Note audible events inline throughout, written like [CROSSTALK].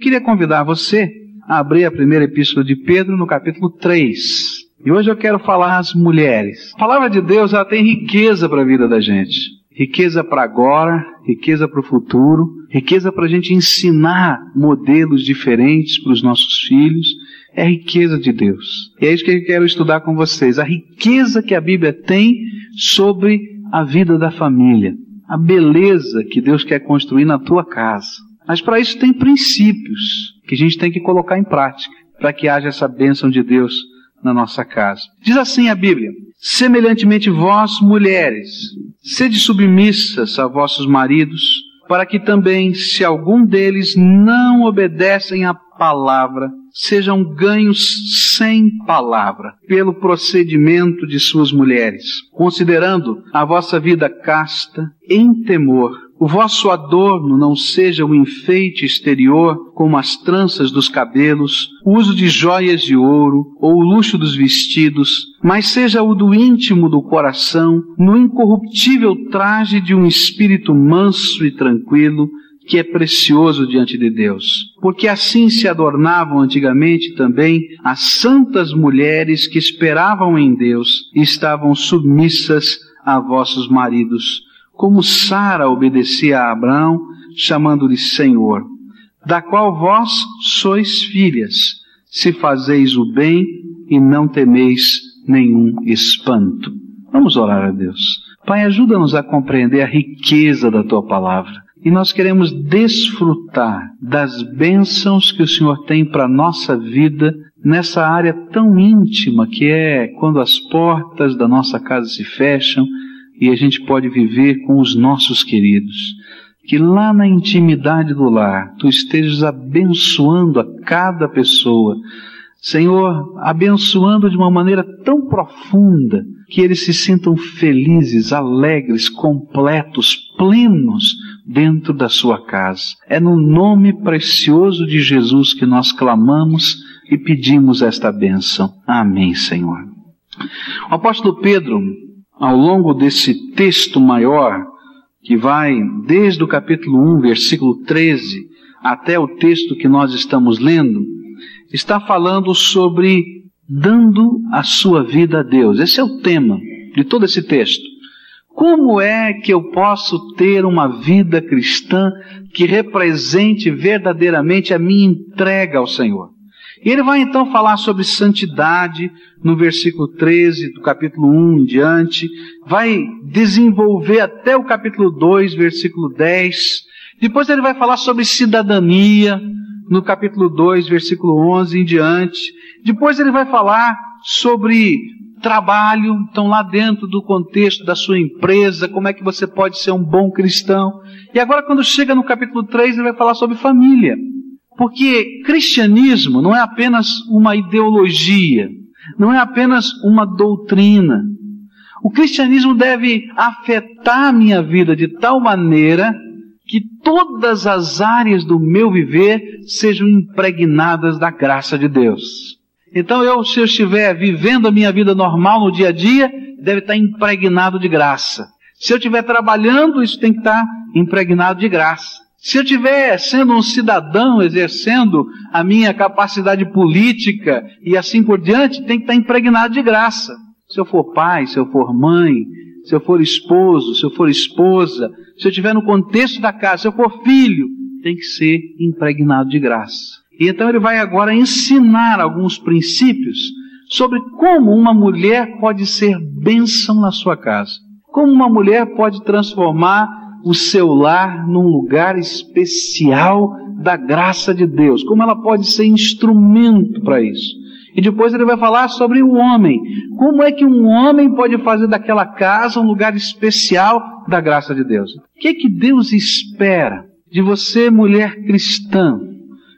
Queria convidar você a abrir a primeira epístola de Pedro no capítulo 3. E hoje eu quero falar às mulheres. A palavra de Deus ela tem riqueza para a vida da gente. Riqueza para agora, riqueza para o futuro, riqueza para a gente ensinar modelos diferentes para os nossos filhos. É riqueza de Deus. E é isso que eu quero estudar com vocês. A riqueza que a Bíblia tem sobre a vida da família. A beleza que Deus quer construir na tua casa. Mas para isso tem princípios que a gente tem que colocar em prática para que haja essa bênção de Deus na nossa casa. Diz assim a Bíblia: Semelhantemente vós, mulheres, sede submissas a vossos maridos, para que também, se algum deles não obedecem à palavra, sejam ganhos sem palavra, pelo procedimento de suas mulheres, considerando a vossa vida casta, em temor, o vosso adorno não seja o enfeite exterior, como as tranças dos cabelos, o uso de joias de ouro ou o luxo dos vestidos, mas seja o do íntimo do coração, no incorruptível traje de um espírito manso e tranquilo, que é precioso diante de Deus. Porque assim se adornavam antigamente também as santas mulheres que esperavam em Deus e estavam submissas a vossos maridos como Sara obedecia a Abraão, chamando-lhe Senhor, da qual vós sois filhas, se fazeis o bem e não temeis nenhum espanto. Vamos orar a Deus. Pai, ajuda-nos a compreender a riqueza da tua palavra. E nós queremos desfrutar das bênçãos que o Senhor tem para a nossa vida nessa área tão íntima que é quando as portas da nossa casa se fecham e a gente pode viver com os nossos queridos. Que lá na intimidade do lar, tu estejas abençoando a cada pessoa. Senhor, abençoando de uma maneira tão profunda que eles se sintam felizes, alegres, completos, plenos dentro da sua casa. É no nome precioso de Jesus que nós clamamos e pedimos esta bênção. Amém, Senhor. O apóstolo Pedro, ao longo desse texto maior, que vai desde o capítulo 1, versículo 13, até o texto que nós estamos lendo, está falando sobre dando a sua vida a Deus. Esse é o tema de todo esse texto. Como é que eu posso ter uma vida cristã que represente verdadeiramente a minha entrega ao Senhor? E ele vai então falar sobre santidade no versículo 13 do capítulo 1 em diante, vai desenvolver até o capítulo 2, versículo 10. Depois ele vai falar sobre cidadania no capítulo 2, versículo 11 em diante. Depois ele vai falar sobre trabalho, então lá dentro do contexto da sua empresa, como é que você pode ser um bom cristão. E agora quando chega no capítulo 3, ele vai falar sobre família. Porque cristianismo não é apenas uma ideologia, não é apenas uma doutrina. O cristianismo deve afetar a minha vida de tal maneira que todas as áreas do meu viver sejam impregnadas da graça de Deus. Então eu, se eu estiver vivendo a minha vida normal no dia a dia, deve estar impregnado de graça. Se eu estiver trabalhando, isso tem que estar impregnado de graça. Se eu estiver sendo um cidadão, exercendo a minha capacidade política e assim por diante, tem que estar impregnado de graça. Se eu for pai, se eu for mãe, se eu for esposo, se eu for esposa, se eu estiver no contexto da casa, se eu for filho, tem que ser impregnado de graça. E então ele vai agora ensinar alguns princípios sobre como uma mulher pode ser bênção na sua casa. Como uma mulher pode transformar o seu lar num lugar especial da graça de Deus, como ela pode ser instrumento para isso. E depois ele vai falar sobre o homem. Como é que um homem pode fazer daquela casa um lugar especial da graça de Deus? O que é que Deus espera de você, mulher cristã?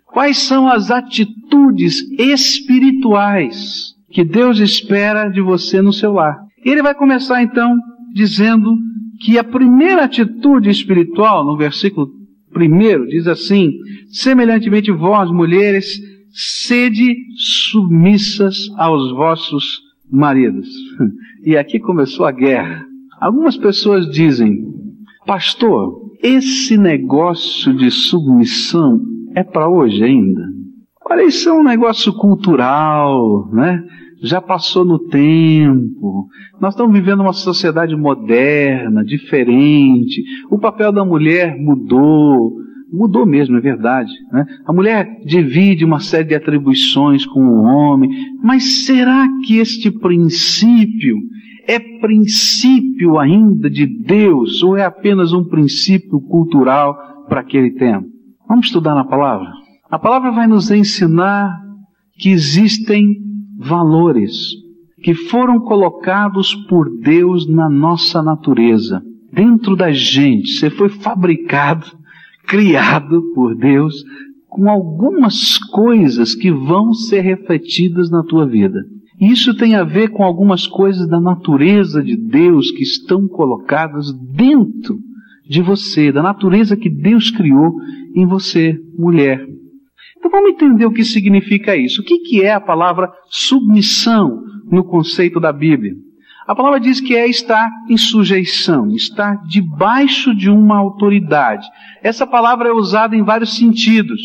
Quais são as atitudes espirituais que Deus espera de você no seu lar? Ele vai começar então dizendo que a primeira atitude espiritual, no versículo primeiro, diz assim: semelhantemente vós, mulheres, sede submissas aos vossos maridos. [LAUGHS] E aqui começou a guerra. Algumas pessoas dizem, pastor, esse negócio de submissão é para hoje ainda. Olha, isso é um negócio cultural, né? Já passou no tempo. Nós estamos vivendo uma sociedade moderna, diferente. O papel da mulher mudou. Mudou mesmo, é verdade. Né? A mulher divide uma série de atribuições com o homem. Mas será que este princípio é princípio ainda de Deus ou é apenas um princípio cultural para aquele tempo? Vamos estudar na palavra? A palavra vai nos ensinar que existem valores que foram colocados por Deus na nossa natureza, dentro da gente. Você foi fabricado, criado por Deus com algumas coisas que vão ser refletidas na tua vida. Isso tem a ver com algumas coisas da natureza de Deus que estão colocadas dentro de você, da natureza que Deus criou em você, mulher. Então vamos entender o que significa isso. O que, que é a palavra submissão no conceito da Bíblia? A palavra diz que é estar em sujeição, estar debaixo de uma autoridade. Essa palavra é usada em vários sentidos.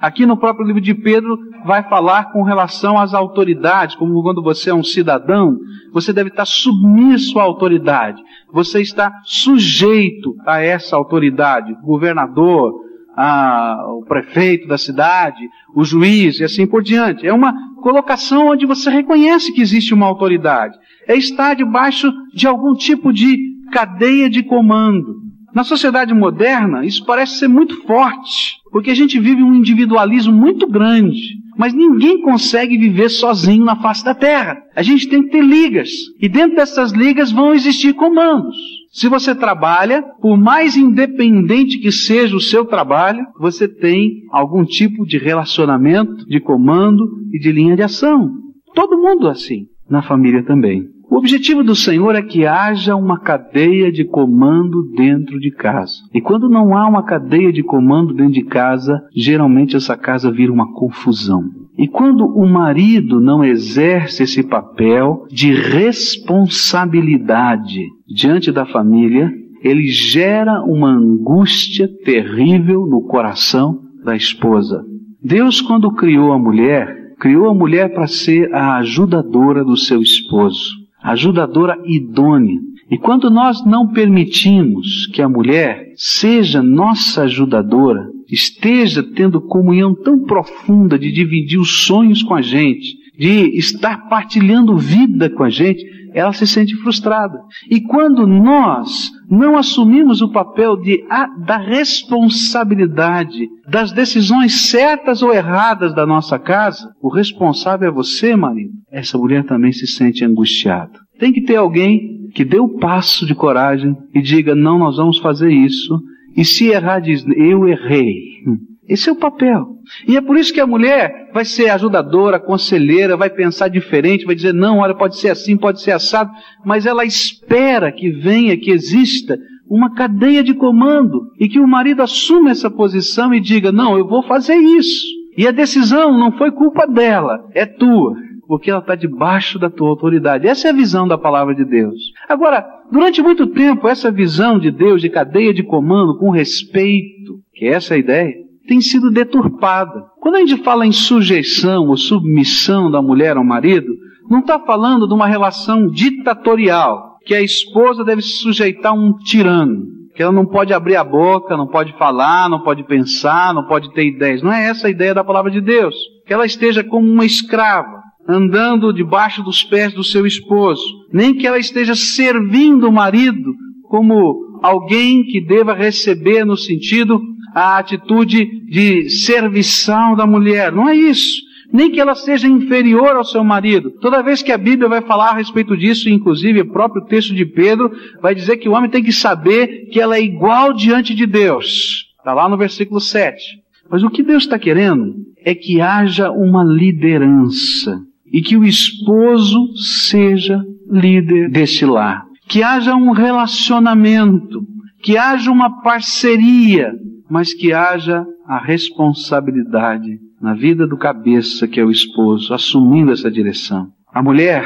Aqui no próprio livro de Pedro vai falar com relação às autoridades, como quando você é um cidadão, você deve estar submisso à autoridade. Você está sujeito a essa autoridade, governador, a, o prefeito da cidade, o juiz e assim por diante. É uma colocação onde você reconhece que existe uma autoridade. É estar debaixo de algum tipo de cadeia de comando. Na sociedade moderna, isso parece ser muito forte, porque a gente vive um individualismo muito grande. Mas ninguém consegue viver sozinho na face da terra. A gente tem que ter ligas. E dentro dessas ligas vão existir comandos. Se você trabalha, por mais independente que seja o seu trabalho, você tem algum tipo de relacionamento, de comando e de linha de ação. Todo mundo assim. Na família também. O objetivo do Senhor é que haja uma cadeia de comando dentro de casa. E quando não há uma cadeia de comando dentro de casa, geralmente essa casa vira uma confusão. E quando o marido não exerce esse papel de responsabilidade diante da família, ele gera uma angústia terrível no coração da esposa. Deus, quando criou a mulher, criou a mulher para ser a ajudadora do seu esposo ajudadora idônea. E quando nós não permitimos que a mulher seja nossa ajudadora, esteja tendo comunhão tão profunda de dividir os sonhos com a gente, de estar partilhando vida com a gente, ela se sente frustrada. E quando nós não assumimos o papel de, a, da responsabilidade das decisões certas ou erradas da nossa casa, o responsável é você, marido. Essa mulher também se sente angustiada. Tem que ter alguém que dê o passo de coragem e diga: não, nós vamos fazer isso. E se errar, diz: eu errei. Esse é o papel. E é por isso que a mulher vai ser ajudadora, conselheira, vai pensar diferente, vai dizer, não, olha, pode ser assim, pode ser assado, mas ela espera que venha, que exista uma cadeia de comando e que o marido assuma essa posição e diga, não, eu vou fazer isso. E a decisão não foi culpa dela, é tua, porque ela está debaixo da tua autoridade. Essa é a visão da palavra de Deus. Agora, durante muito tempo, essa visão de Deus de cadeia de comando com respeito, que é essa ideia, tem sido deturpada. Quando a gente fala em sujeição ou submissão da mulher ao marido, não está falando de uma relação ditatorial, que a esposa deve se sujeitar a um tirano, que ela não pode abrir a boca, não pode falar, não pode pensar, não pode ter ideias. Não é essa a ideia da palavra de Deus. Que ela esteja como uma escrava, andando debaixo dos pés do seu esposo, nem que ela esteja servindo o marido como alguém que deva receber no sentido a atitude de serviçal da mulher. Não é isso. Nem que ela seja inferior ao seu marido. Toda vez que a Bíblia vai falar a respeito disso, inclusive o próprio texto de Pedro, vai dizer que o homem tem que saber que ela é igual diante de Deus. Está lá no versículo 7. Mas o que Deus está querendo é que haja uma liderança e que o esposo seja líder deste lar. Que haja um relacionamento, que haja uma parceria, mas que haja a responsabilidade na vida do cabeça, que é o esposo, assumindo essa direção. A mulher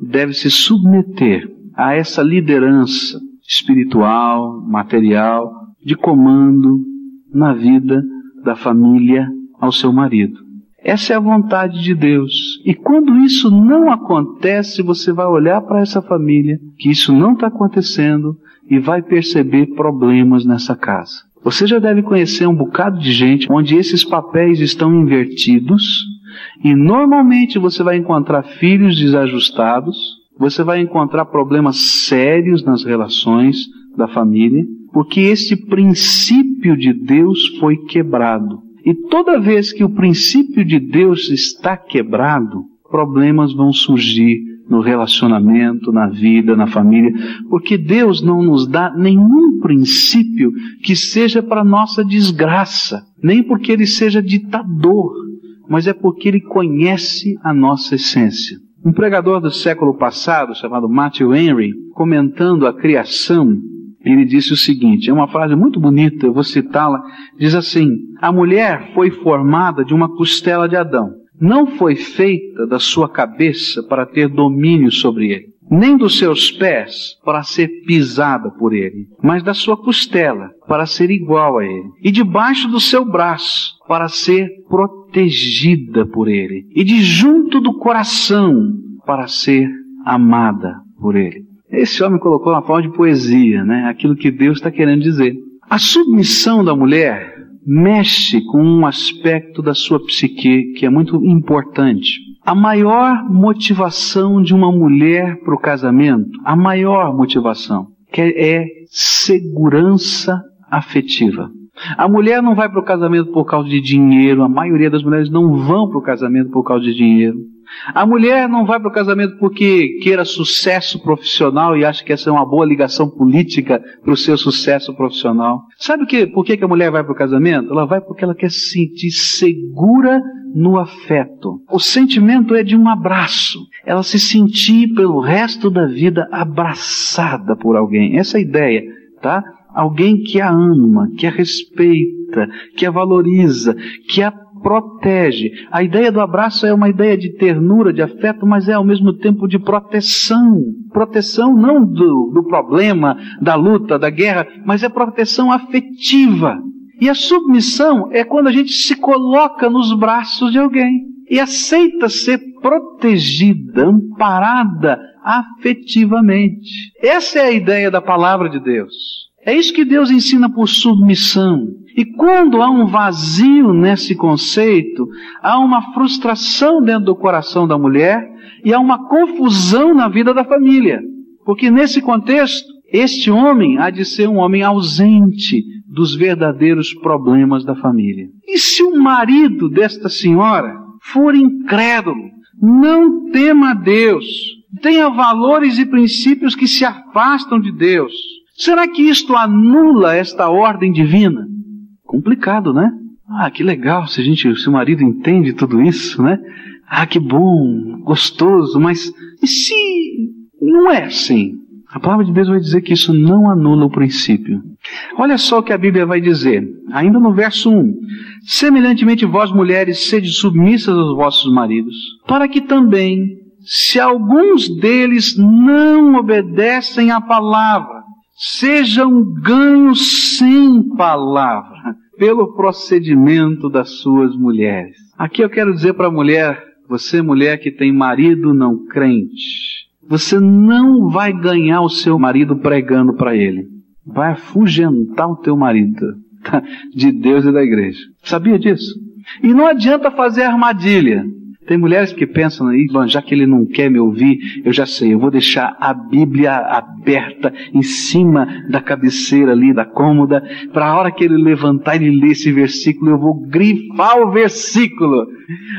deve se submeter a essa liderança espiritual, material, de comando na vida da família ao seu marido. Essa é a vontade de Deus. E quando isso não acontece, você vai olhar para essa família, que isso não está acontecendo, e vai perceber problemas nessa casa. Você já deve conhecer um bocado de gente onde esses papéis estão invertidos, e normalmente você vai encontrar filhos desajustados, você vai encontrar problemas sérios nas relações da família, porque este princípio de Deus foi quebrado. E toda vez que o princípio de Deus está quebrado, problemas vão surgir no relacionamento, na vida, na família, porque Deus não nos dá nenhum princípio que seja para nossa desgraça, nem porque Ele seja ditador, mas é porque Ele conhece a nossa essência. Um pregador do século passado, chamado Matthew Henry, comentando a criação, ele disse o seguinte, é uma frase muito bonita, eu vou citá-la, diz assim, a mulher foi formada de uma costela de Adão. Não foi feita da sua cabeça para ter domínio sobre ele, nem dos seus pés para ser pisada por ele, mas da sua costela para ser igual a ele, e debaixo do seu braço para ser protegida por ele, e de junto do coração para ser amada por ele. Esse homem colocou uma forma de poesia, né? Aquilo que Deus está querendo dizer. A submissão da mulher mexe com um aspecto da sua psique que é muito importante. A maior motivação de uma mulher para o casamento, a maior motivação, que é segurança afetiva. A mulher não vai para o casamento por causa de dinheiro, a maioria das mulheres não vão para o casamento por causa de dinheiro. A mulher não vai para o casamento porque queira sucesso profissional e acha que essa é uma boa ligação política para o seu sucesso profissional. Sabe o que, por que, que a mulher vai para o casamento? Ela vai porque ela quer se sentir segura no afeto. O sentimento é de um abraço. Ela se sentir pelo resto da vida abraçada por alguém. Essa é a ideia, tá? Alguém que a ama, que a respeita, que a valoriza, que a protege. A ideia do abraço é uma ideia de ternura, de afeto, mas é ao mesmo tempo de proteção. Proteção não do, do problema, da luta, da guerra, mas é proteção afetiva. E a submissão é quando a gente se coloca nos braços de alguém e aceita ser protegida, amparada afetivamente. Essa é a ideia da palavra de Deus. É isso que Deus ensina por submissão. E quando há um vazio nesse conceito, há uma frustração dentro do coração da mulher e há uma confusão na vida da família. Porque nesse contexto, este homem há de ser um homem ausente dos verdadeiros problemas da família. E se o marido desta senhora for incrédulo, não tema a Deus, tenha valores e princípios que se afastam de Deus, será que isto anula esta ordem divina? Complicado, né? Ah, que legal se a gente, se o marido entende tudo isso, né? Ah, que bom, gostoso, mas e se não é assim? A palavra de Deus vai dizer que isso não anula o princípio. Olha só o que a Bíblia vai dizer, ainda no verso 1. Semelhantemente vós mulheres sede submissas aos vossos maridos, para que também, se alguns deles não obedecem à palavra, sejam ganhos sem palavra pelo procedimento das suas mulheres. Aqui eu quero dizer para a mulher, você mulher que tem marido não crente, você não vai ganhar o seu marido pregando para ele. Vai afugentar o teu marido [LAUGHS] de Deus e da igreja. Sabia disso? E não adianta fazer armadilha. Tem mulheres que pensam aí, já que ele não quer me ouvir, eu já sei, eu vou deixar a Bíblia aberta em cima da cabeceira ali, da cômoda, para a hora que ele levantar e ler esse versículo, eu vou grifar o versículo.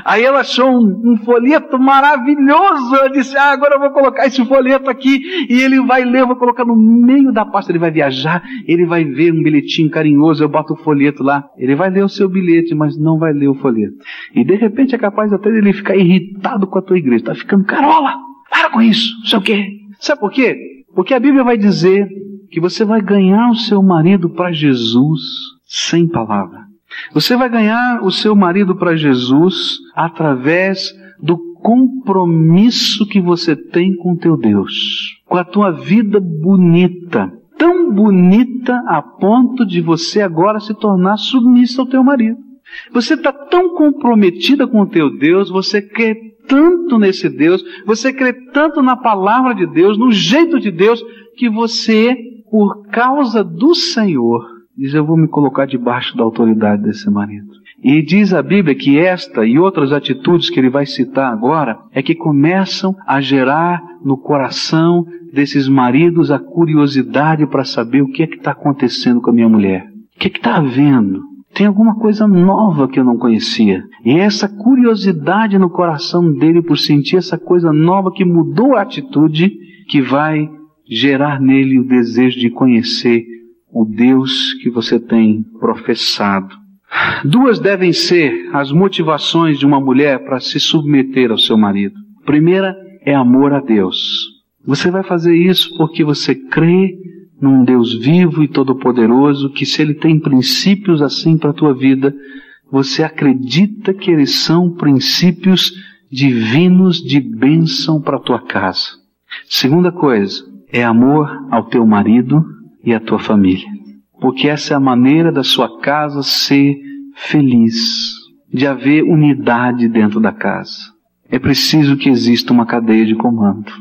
Aí ela achou um, um folheto maravilhoso, eu disse, ah, agora eu vou colocar esse folheto aqui, e ele vai ler, eu vou colocar no meio da pasta, ele vai viajar, ele vai ver um bilhetinho carinhoso, eu boto o folheto lá, ele vai ler o seu bilhete, mas não vai ler o folheto. E de repente é capaz até dele ficar irritado com a tua igreja. Está ficando carola. Para com isso. Não sei o quê. Sabe por quê? Porque a Bíblia vai dizer que você vai ganhar o seu marido para Jesus sem palavra. Você vai ganhar o seu marido para Jesus através do compromisso que você tem com teu Deus, com a tua vida bonita, tão bonita a ponto de você agora se tornar submissa ao teu marido. Você está tão comprometida com o teu Deus, você crê tanto nesse Deus, você crê tanto na palavra de Deus, no jeito de Deus, que você, por causa do Senhor, diz: Eu vou me colocar debaixo da autoridade desse marido. E diz a Bíblia que esta e outras atitudes que ele vai citar agora é que começam a gerar no coração desses maridos a curiosidade para saber o que é que está acontecendo com a minha mulher. O que é que está havendo? Tem alguma coisa nova que eu não conhecia. E é essa curiosidade no coração dele por sentir essa coisa nova que mudou a atitude que vai gerar nele o desejo de conhecer o Deus que você tem professado. Duas devem ser as motivações de uma mulher para se submeter ao seu marido. Primeira é amor a Deus. Você vai fazer isso porque você crê num Deus vivo e todo-poderoso, que se Ele tem princípios assim para a tua vida, você acredita que eles são princípios divinos de bênção para a tua casa. Segunda coisa, é amor ao teu marido e à tua família. Porque essa é a maneira da sua casa ser feliz, de haver unidade dentro da casa. É preciso que exista uma cadeia de comando.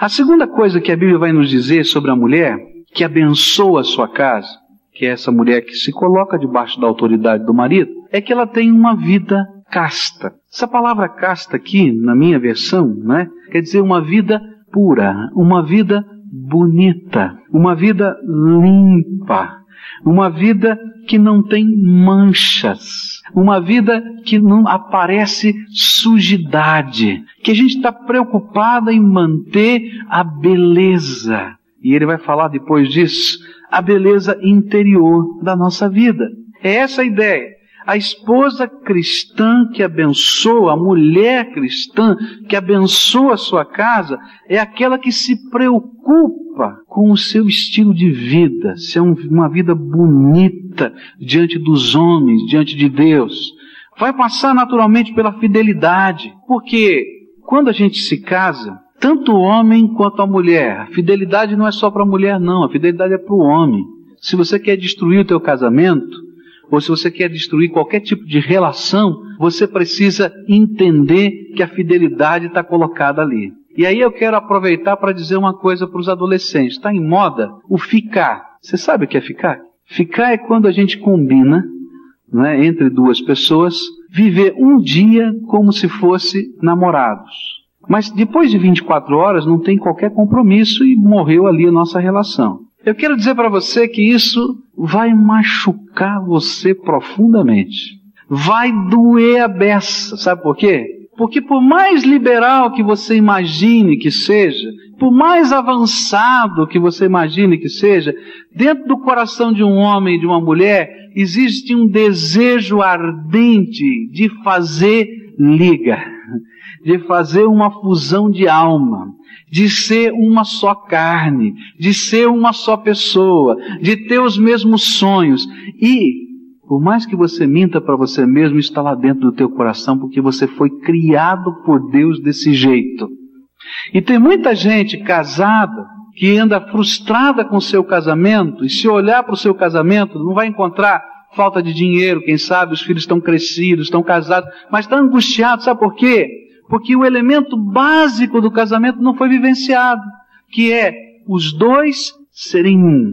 A segunda coisa que a Bíblia vai nos dizer sobre a mulher que abençoa a sua casa, que é essa mulher que se coloca debaixo da autoridade do marido, é que ela tem uma vida casta. Essa palavra casta aqui, na minha versão, né, quer dizer uma vida pura, uma vida bonita, uma vida limpa, uma vida que não tem manchas, uma vida que não aparece sujidade, que a gente está preocupada em manter a beleza. E ele vai falar depois disso, a beleza interior da nossa vida. É essa a ideia. A esposa cristã que abençoa, a mulher cristã que abençoa a sua casa, é aquela que se preocupa com o seu estilo de vida, se é uma vida bonita diante dos homens, diante de Deus. Vai passar naturalmente pela fidelidade, porque quando a gente se casa, tanto o homem quanto a mulher, a fidelidade não é só para a mulher, não, a fidelidade é para o homem. Se você quer destruir o teu casamento, ou se você quer destruir qualquer tipo de relação, você precisa entender que a fidelidade está colocada ali. E aí eu quero aproveitar para dizer uma coisa para os adolescentes. Está em moda o ficar. Você sabe o que é ficar? Ficar é quando a gente combina, né, entre duas pessoas, viver um dia como se fosse namorados. Mas depois de 24 horas não tem qualquer compromisso e morreu ali a nossa relação. Eu quero dizer para você que isso vai machucar você profundamente. Vai doer a beça. Sabe por quê? Porque por mais liberal que você imagine que seja, por mais avançado que você imagine que seja, dentro do coração de um homem e de uma mulher existe um desejo ardente de fazer liga, de fazer uma fusão de alma, de ser uma só carne, de ser uma só pessoa, de ter os mesmos sonhos. E, por mais que você minta para você mesmo, está lá dentro do teu coração, porque você foi criado por Deus desse jeito. E tem muita gente casada que anda frustrada com seu casamento, e se olhar para o seu casamento, não vai encontrar falta de dinheiro, quem sabe os filhos estão crescidos, estão casados, mas está angustiado, sabe por quê? Porque o elemento básico do casamento não foi vivenciado, que é os dois serem um.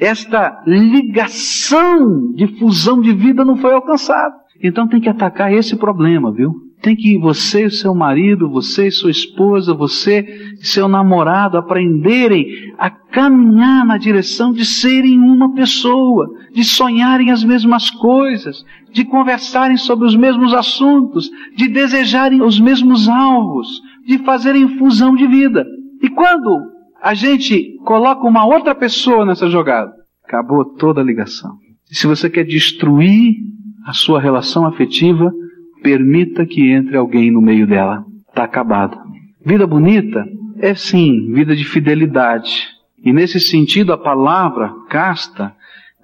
Esta ligação de fusão de vida não foi alcançada. Então tem que atacar esse problema, viu? Tem que você e seu marido, você e sua esposa, você e seu namorado aprenderem a caminhar na direção de serem uma pessoa, de sonharem as mesmas coisas, de conversarem sobre os mesmos assuntos, de desejarem os mesmos alvos, de fazerem fusão de vida. E quando a gente coloca uma outra pessoa nessa jogada, acabou toda a ligação. E se você quer destruir a sua relação afetiva, permita que entre alguém no meio dela. Está acabado. Vida bonita é sim vida de fidelidade. E nesse sentido, a palavra casta,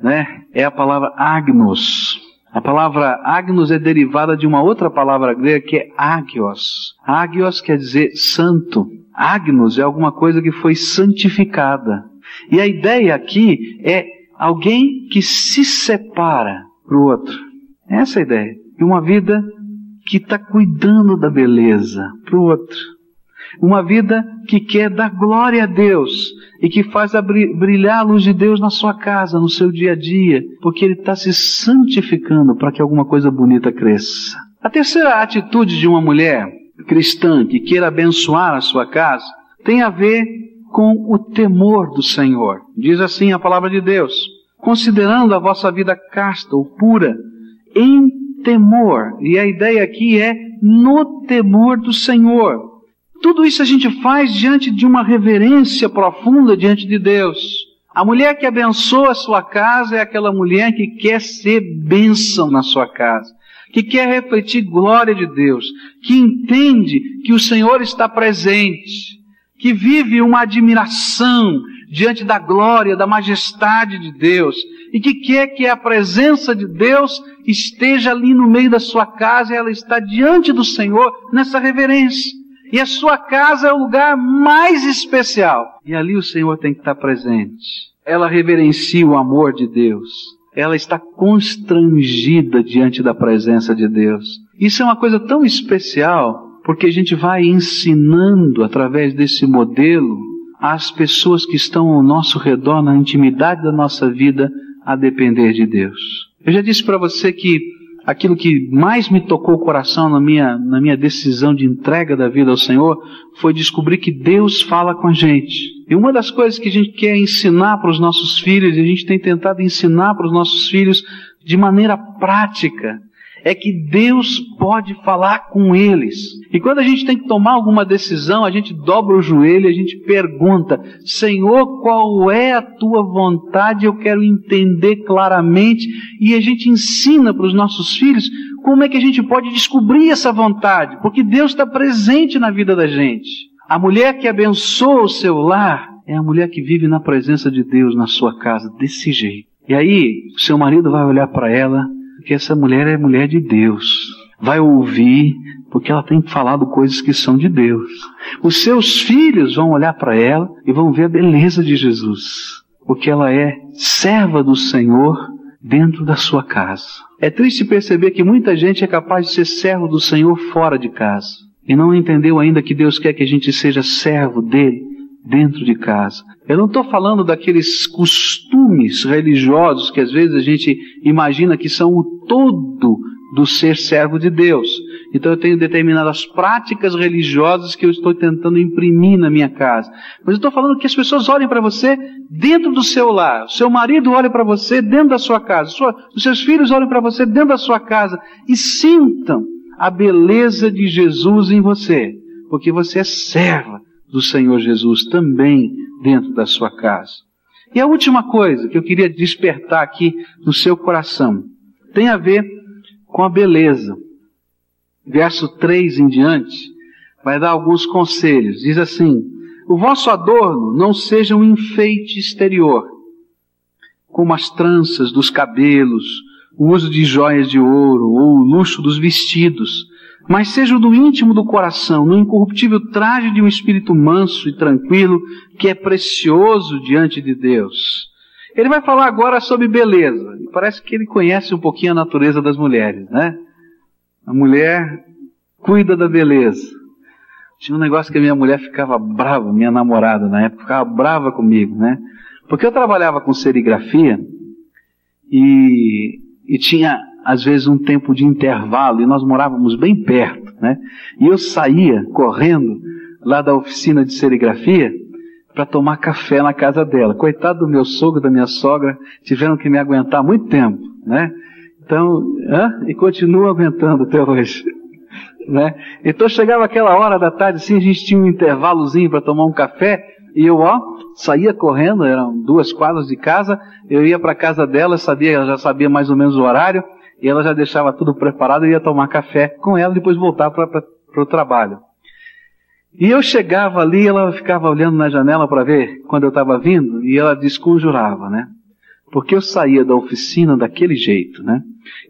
né, é a palavra agnos. A palavra agnos é derivada de uma outra palavra grega que é agios. Agios quer dizer santo. Agnos é alguma coisa que foi santificada. E a ideia aqui é alguém que se separa para o outro Essa é a ideia. E uma vida que está cuidando da beleza para o outro. Uma vida que quer dar glória a Deus e que faz brilhar a luz de Deus na sua casa, no seu dia a dia, porque ele está se santificando para que alguma coisa bonita cresça. A terceira atitude de uma mulher cristã que queira abençoar a sua casa tem a ver com o temor do Senhor. Diz assim a palavra de Deus: considerando a vossa vida casta ou pura, em temor. E a ideia aqui é no temor do Senhor. Tudo isso a gente faz diante de uma reverência profunda diante de Deus. A mulher que abençoa a sua casa é aquela mulher que quer ser bênção na sua casa, que quer refletir glória de Deus, que entende que o Senhor está presente, que vive uma admiração diante da glória, da majestade de Deus, e que quer que a presença de Deus esteja ali no meio da sua casa e ela está diante do Senhor nessa reverência. E a sua casa é o lugar mais especial. E ali o Senhor tem que estar presente. Ela reverencia o amor de Deus. Ela está constrangida diante da presença de Deus. Isso é uma coisa tão especial, porque a gente vai ensinando através desse modelo às pessoas que estão ao nosso redor, na intimidade da nossa vida, a depender de Deus. Eu já disse para você que aquilo que mais me tocou o coração na minha, na minha decisão de entrega da vida ao Senhor foi descobrir que Deus fala com a gente. E uma das coisas que a gente quer ensinar para os nossos filhos, e a gente tem tentado ensinar para os nossos filhos de maneira prática, é que Deus pode falar com eles. E quando a gente tem que tomar alguma decisão, a gente dobra o joelho a gente pergunta: Senhor, qual é a tua vontade? Eu quero entender claramente. E a gente ensina para os nossos filhos como é que a gente pode descobrir essa vontade, porque Deus está presente na vida da gente. A mulher que abençoa o seu lar é a mulher que vive na presença de Deus na sua casa, desse jeito. E aí, seu marido vai olhar para ela porque essa mulher é mulher de Deus. Vai ouvir, porque ela tem falado coisas que são de Deus. Os seus filhos vão olhar para ela e vão ver a beleza de Jesus, porque ela é serva do Senhor dentro da sua casa. É triste perceber que muita gente é capaz de ser servo do Senhor fora de casa e não entendeu ainda que Deus quer que a gente seja servo dele dentro de casa. Eu não estou falando daqueles costumes religiosos que às vezes a gente imagina que são o todo do ser servo de Deus. Então eu tenho determinadas práticas religiosas que eu estou tentando imprimir na minha casa. Mas eu estou falando que as pessoas olhem para você dentro do seu lar. O seu marido olha para você dentro da sua casa. Sua, os seus filhos olhem para você dentro da sua casa e sintam a beleza de Jesus em você. Porque você é serva do Senhor Jesus também dentro da sua casa. E a última coisa que eu queria despertar aqui no seu coração tem a ver com a beleza. Verso 3 em diante vai dar alguns conselhos. Diz assim: O vosso adorno não seja um enfeite exterior, como as tranças dos cabelos, o uso de joias de ouro ou o luxo dos vestidos, mas seja do íntimo do coração, no incorruptível traje de um espírito manso e tranquilo, que é precioso diante de Deus. Ele vai falar agora sobre beleza. Parece que ele conhece um pouquinho a natureza das mulheres, né? A mulher cuida da beleza. Tinha um negócio que a minha mulher ficava brava, minha namorada na época, ficava brava comigo, né? Porque eu trabalhava com serigrafia e, e tinha às vezes um tempo de intervalo e nós morávamos bem perto, né? E eu saía correndo lá da oficina de serigrafia para tomar café na casa dela. Coitado do meu sogro, da minha sogra, tiveram que me aguentar muito tempo, né? Então, hã? e continuam aguentando até hoje. [LAUGHS] Né? Então chegava aquela hora da tarde, assim, a gente tinha um intervalozinho para tomar um café, e eu, ó, saía correndo, eram duas quadras de casa, eu ia para casa dela, sabia, ela já sabia mais ou menos o horário, e ela já deixava tudo preparado e ia tomar café com ela e depois voltar para o trabalho. E eu chegava ali, ela ficava olhando na janela para ver quando eu estava vindo e ela desconjurava, né? Porque eu saía da oficina daquele jeito, né?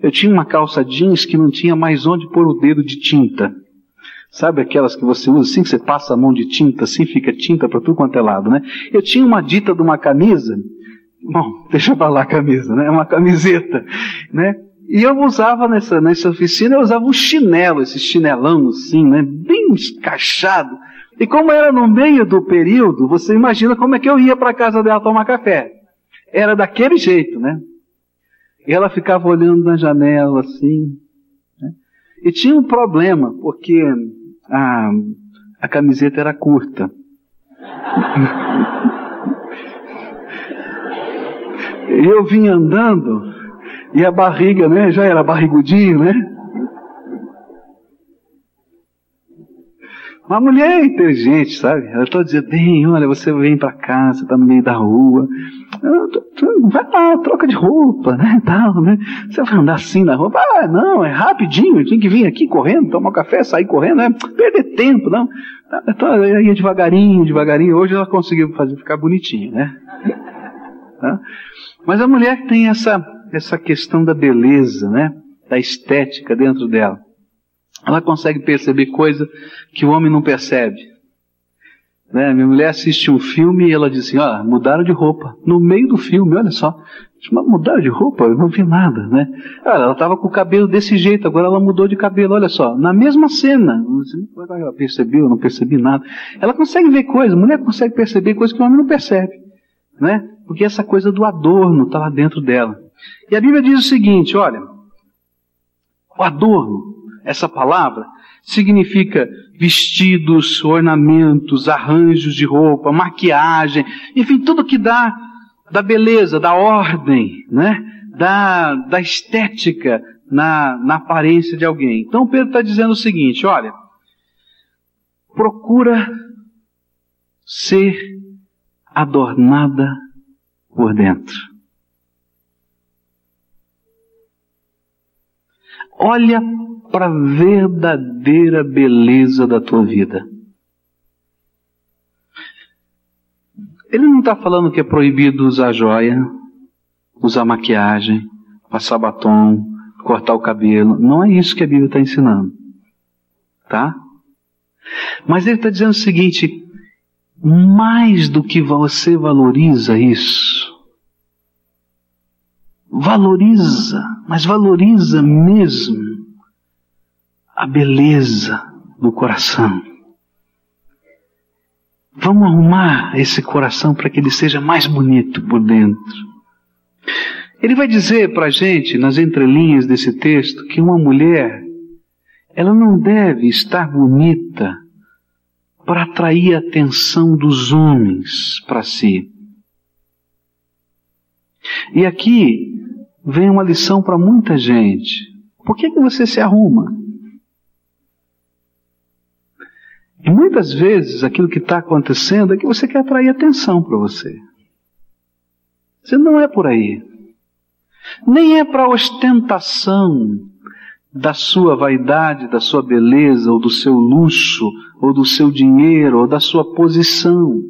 Eu tinha uma calça jeans que não tinha mais onde pôr o dedo de tinta. Sabe aquelas que você usa assim, que você passa a mão de tinta, assim fica tinta para tudo quanto é lado, né? Eu tinha uma dita de uma camisa, bom, [LAUGHS] deixa pra lá a camisa, né? Uma camiseta, né? E eu usava nessa, nessa oficina, eu usava um chinelo, esse chinelão assim, né? Bem escachado. E como era no meio do período, você imagina como é que eu ia para casa dela tomar café. Era daquele jeito, né? E ela ficava olhando na janela assim. Né? E tinha um problema, porque a, a camiseta era curta. [LAUGHS] eu vinha andando e a barriga, né? Já era barrigudinho, né? Uma mulher inteligente, sabe? Ela toda dizia, bem, olha, você vem para cá, você tá no meio da rua. Vai lá, troca de roupa, né? Tal, né? Você vai andar assim na rua. Ah, não, é rapidinho, tem que vir aqui correndo, tomar um café, sair correndo, né? Perder tempo, não. Então, ela ia devagarinho, devagarinho. Hoje ela conseguiu fazer ficar bonitinha, né? Mas a mulher tem essa essa questão da beleza, né? Da estética dentro dela. Ela consegue perceber coisa que o homem não percebe. Né? Minha mulher assiste um filme e ela diz assim, ó, mudaram de roupa. No meio do filme, olha só. Mas mudaram de roupa? Eu não vi nada, né? Ela estava com o cabelo desse jeito, agora ela mudou de cabelo, olha só. Na mesma cena. Ela percebeu, não percebi nada. Ela consegue ver coisas, mulher consegue perceber coisas que o homem não percebe. Né? Porque essa coisa do adorno está lá dentro dela. E a Bíblia diz o seguinte, olha, o adorno, essa palavra, significa vestidos, ornamentos, arranjos de roupa, maquiagem, enfim, tudo que dá da beleza, da ordem, né? Da, da estética na, na aparência de alguém. Então Pedro está dizendo o seguinte, olha, procura ser adornada por dentro. Olha para a verdadeira beleza da tua vida. Ele não está falando que é proibido usar joia, usar maquiagem, passar batom, cortar o cabelo. Não é isso que a Bíblia está ensinando. Tá? Mas ele está dizendo o seguinte: mais do que você valoriza isso, valoriza, mas valoriza mesmo a beleza do coração. Vamos arrumar esse coração para que ele seja mais bonito por dentro. Ele vai dizer para a gente, nas entrelinhas desse texto, que uma mulher, ela não deve estar bonita para atrair a atenção dos homens para si. E aqui vem uma lição para muita gente. Por que, que você se arruma? E muitas vezes aquilo que está acontecendo é que você quer atrair atenção para você. Você não é por aí. Nem é para ostentação da sua vaidade, da sua beleza, ou do seu luxo, ou do seu dinheiro, ou da sua posição.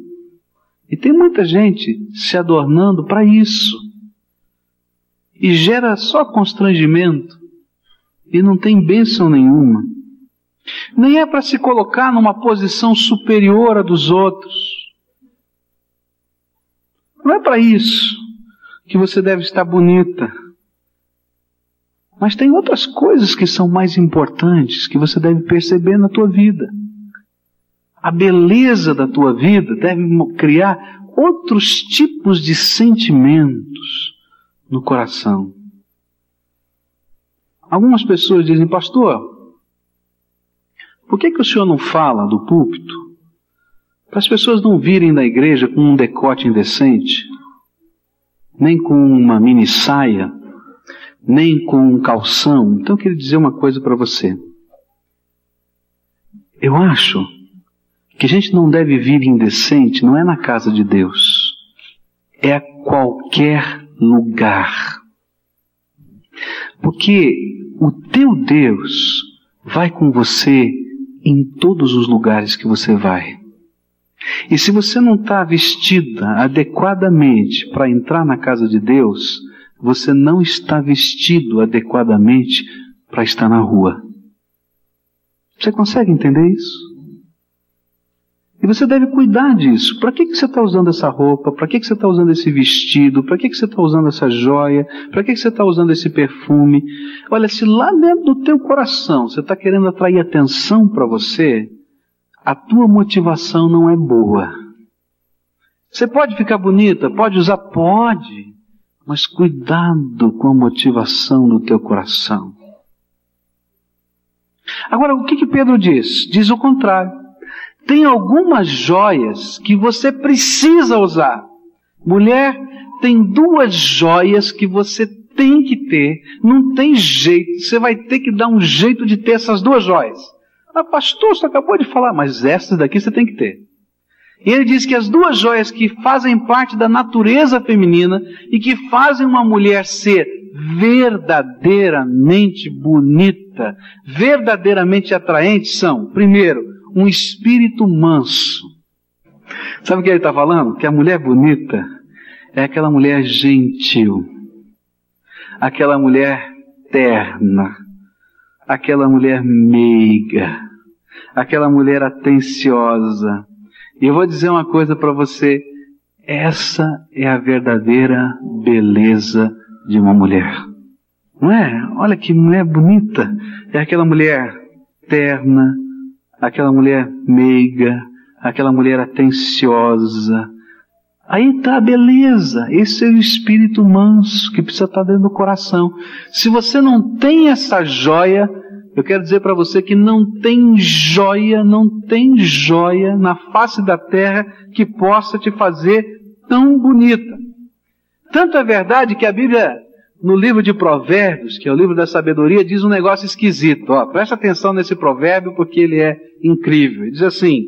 E tem muita gente se adornando para isso e gera só constrangimento e não tem bênção nenhuma. Nem é para se colocar numa posição superior à dos outros. Não é para isso que você deve estar bonita. Mas tem outras coisas que são mais importantes que você deve perceber na tua vida. A beleza da tua vida deve criar outros tipos de sentimentos no coração. Algumas pessoas dizem, pastor, por que, que o senhor não fala do púlpito? Para as pessoas não virem da igreja com um decote indecente, nem com uma mini saia, nem com um calção. Então eu queria dizer uma coisa para você. Eu acho que a gente não deve vir indecente, não é na casa de Deus, é a qualquer lugar. Porque o teu Deus vai com você em todos os lugares que você vai. E se você não está vestida adequadamente para entrar na casa de Deus, você não está vestido adequadamente para estar na rua. Você consegue entender isso? E você deve cuidar disso. Para que, que você está usando essa roupa? Para que, que você está usando esse vestido? Para que, que você está usando essa joia? Para que, que você está usando esse perfume? Olha, se lá dentro do teu coração você está querendo atrair atenção para você, a tua motivação não é boa. Você pode ficar bonita, pode usar, pode, mas cuidado com a motivação do teu coração. Agora, o que, que Pedro diz? Diz o contrário. Tem algumas joias que você precisa usar. Mulher, tem duas joias que você tem que ter. Não tem jeito. Você vai ter que dar um jeito de ter essas duas joias. Ah, pastor, você acabou de falar, mas essas daqui você tem que ter. E ele diz que as duas joias que fazem parte da natureza feminina e que fazem uma mulher ser verdadeiramente bonita, verdadeiramente atraente são, primeiro, um espírito manso. Sabe o que ele está falando? Que a mulher bonita é aquela mulher gentil, aquela mulher terna, aquela mulher meiga, aquela mulher atenciosa. E eu vou dizer uma coisa para você: essa é a verdadeira beleza de uma mulher. Não é? Olha que mulher bonita. É aquela mulher terna, aquela mulher meiga, aquela mulher atenciosa. Aí está a beleza, esse é o espírito manso que precisa estar dentro do coração. Se você não tem essa joia, eu quero dizer para você que não tem joia, não tem joia na face da terra que possa te fazer tão bonita. Tanto é verdade que a Bíblia no livro de Provérbios, que é o livro da sabedoria, diz um negócio esquisito. Ó, presta atenção nesse provérbio porque ele é incrível. Ele diz assim: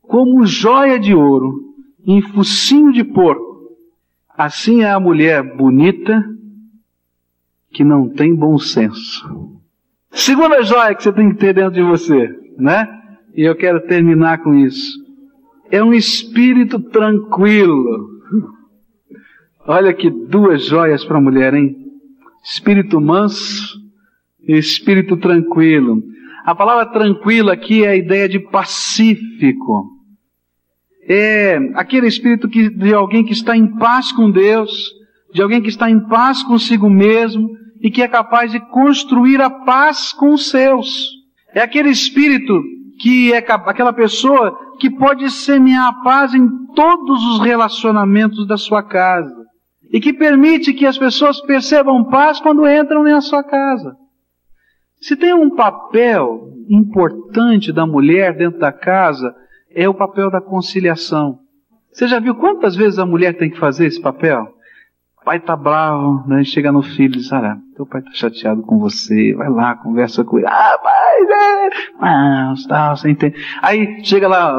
Como joia de ouro em focinho de porco, assim é a mulher bonita que não tem bom senso. Segunda joia que você tem que ter dentro de você, né? E eu quero terminar com isso. É um espírito tranquilo. Olha que duas joias para a mulher, hein? espírito manso e espírito tranquilo. A palavra tranquilo aqui é a ideia de pacífico. É aquele espírito que, de alguém que está em paz com Deus, de alguém que está em paz consigo mesmo e que é capaz de construir a paz com os seus. É aquele espírito que é aquela pessoa que pode semear a paz em todos os relacionamentos da sua casa e que permite que as pessoas percebam paz quando entram na sua casa. Se tem um papel importante da mulher dentro da casa, é o papel da conciliação. Você já viu quantas vezes a mulher tem que fazer esse papel? O pai tá bravo, né? Chega no filho e diz, olha, teu pai tá chateado com você, vai lá, conversa com ele. Ah, mas é, mas, tal, você entende. Aí chega lá,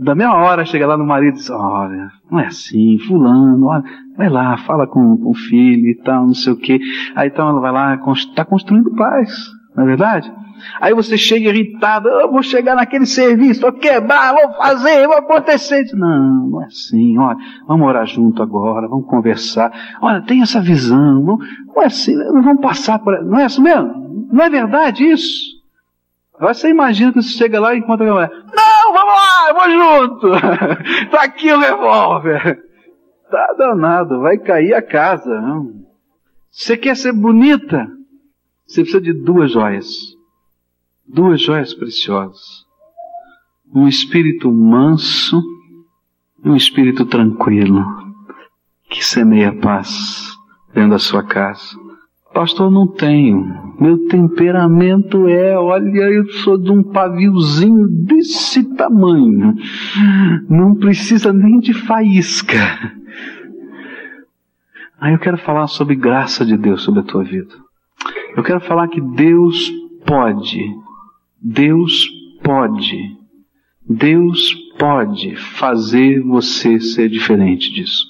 da mesma hora, chega lá no marido e diz, olha, não é assim, fulano, olha, vai lá, fala com, com o filho e tal, não sei o quê. Aí então ela vai lá, está construindo paz, não é verdade? Aí você chega irritado, eu vou chegar naquele serviço, vou quebrar, vou fazer, vou acontecer. Não, não é assim, olha, vamos orar junto agora, vamos conversar. Olha, tem essa visão, não, não é assim, não vamos passar por. Não é assim mesmo? Não é verdade isso? Agora você imagina que você chega lá e encontra a mulher. Não, vamos lá, eu vou junto. [LAUGHS] tá aqui o revólver. Tá danado, vai cair a casa. Não. Você quer ser bonita? Você precisa de duas joias duas joias preciosas: um espírito manso e um espírito tranquilo, que semeia paz dentro da sua casa. Pastor, não tenho. Meu temperamento é, olha, eu sou de um paviozinho desse tamanho. Não precisa nem de faísca. Aí eu quero falar sobre graça de Deus sobre a tua vida. Eu quero falar que Deus pode Deus pode, Deus pode fazer você ser diferente disso.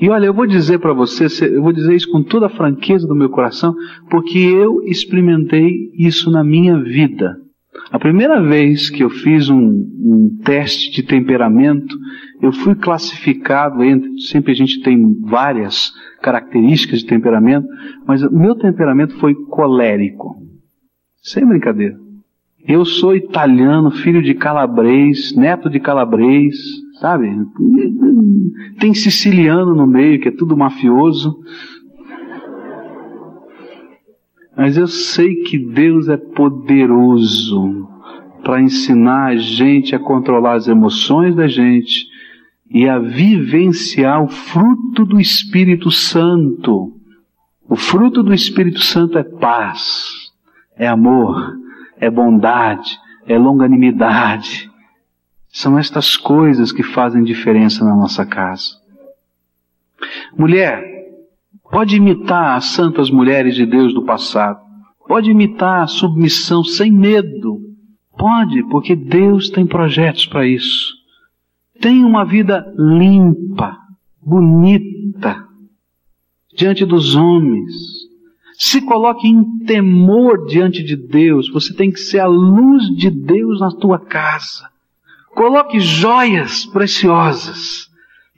E olha, eu vou dizer para você, eu vou dizer isso com toda a franqueza do meu coração, porque eu experimentei isso na minha vida. A primeira vez que eu fiz um, um teste de temperamento, eu fui classificado entre, sempre a gente tem várias características de temperamento, mas o meu temperamento foi colérico. Sem brincadeira. Eu sou italiano, filho de calabrês, neto de calabrês, sabe? Tem siciliano no meio, que é tudo mafioso. Mas eu sei que Deus é poderoso para ensinar a gente a controlar as emoções da gente e a vivenciar o fruto do Espírito Santo. O fruto do Espírito Santo é paz, é amor, é bondade, é longanimidade. São estas coisas que fazem diferença na nossa casa. Mulher, pode imitar as santas mulheres de Deus do passado. Pode imitar a submissão sem medo. Pode, porque Deus tem projetos para isso. Tenha uma vida limpa, bonita, diante dos homens. Se coloque em temor diante de Deus. Você tem que ser a luz de Deus na tua casa. Coloque joias preciosas,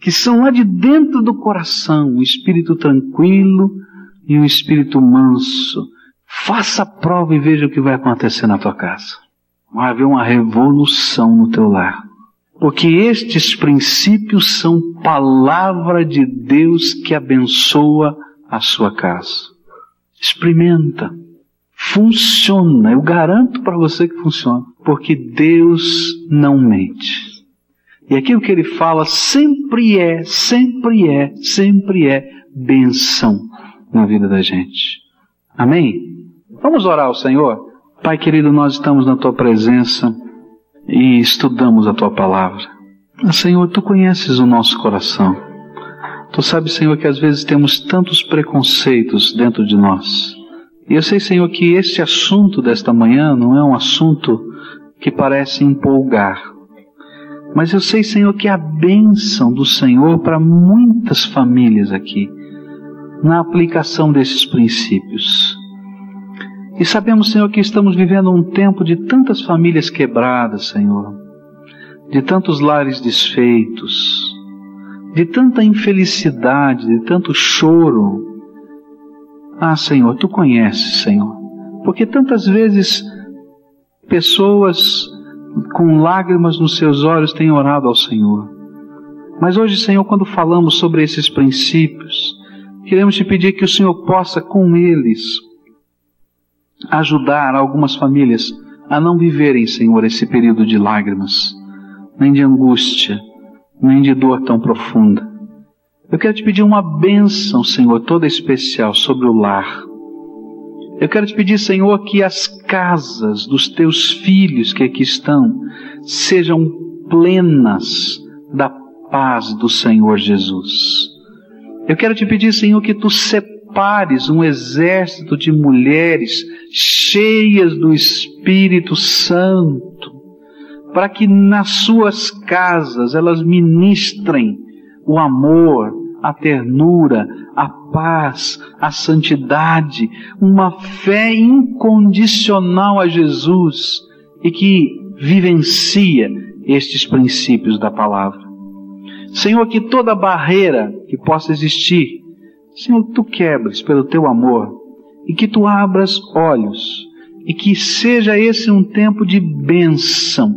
que são lá de dentro do coração, um espírito tranquilo e um espírito manso. Faça a prova e veja o que vai acontecer na tua casa. Vai haver uma revolução no teu lar. Porque estes princípios são palavra de Deus que abençoa a sua casa. Experimenta. Funciona. Eu garanto para você que funciona. Porque Deus não mente. E aquilo que ele fala sempre é, sempre é, sempre é benção na vida da gente. Amém? Vamos orar ao Senhor? Pai querido, nós estamos na tua presença e estudamos a tua palavra. Mas, Senhor, tu conheces o nosso coração. Tu sabes, Senhor, que às vezes temos tantos preconceitos dentro de nós. E eu sei, Senhor, que este assunto desta manhã não é um assunto que parece empolgar. Mas eu sei, Senhor, que é a bênção do Senhor para muitas famílias aqui, na aplicação desses princípios. E sabemos, Senhor, que estamos vivendo um tempo de tantas famílias quebradas, Senhor, de tantos lares desfeitos, de tanta infelicidade, de tanto choro. Ah, Senhor, tu conheces, Senhor, porque tantas vezes pessoas com lágrimas nos seus olhos têm orado ao Senhor. Mas hoje, Senhor, quando falamos sobre esses princípios, queremos te pedir que o Senhor possa com eles ajudar algumas famílias a não viverem, Senhor, esse período de lágrimas, nem de angústia, nem de dor tão profunda. Eu quero te pedir uma bênção, Senhor, toda especial sobre o lar. Eu quero te pedir, Senhor, que as casas dos teus filhos que aqui estão sejam plenas da paz do Senhor Jesus. Eu quero te pedir, Senhor, que tu separes um exército de mulheres cheias do Espírito Santo, para que nas suas casas elas ministrem o amor, a ternura, a paz, a santidade, uma fé incondicional a Jesus e que vivencia estes princípios da palavra. Senhor, que toda barreira que possa existir Senhor, tu quebres pelo teu amor e que tu abras olhos e que seja esse um tempo de bênção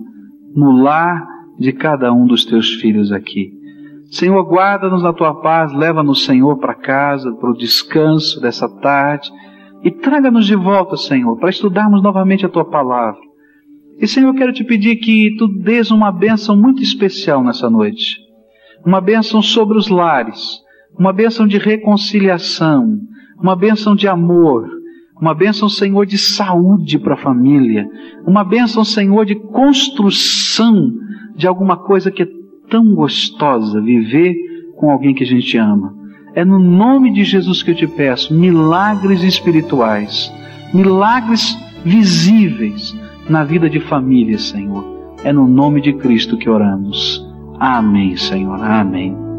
no lar de cada um dos teus filhos aqui. Senhor, guarda-nos na tua paz, leva-nos, Senhor, para casa, para o descanso dessa tarde e traga-nos de volta, Senhor, para estudarmos novamente a tua palavra. E, Senhor, eu quero te pedir que tu dês uma bênção muito especial nessa noite. Uma bênção sobre os lares, uma bênção de reconciliação, uma bênção de amor, uma bênção, Senhor, de saúde para a família, uma bênção, Senhor, de construção de alguma coisa que é tão gostosa, viver com alguém que a gente ama. É no nome de Jesus que eu te peço milagres espirituais, milagres visíveis na vida de família, Senhor. É no nome de Cristo que oramos. Amém, Senhor. Amém.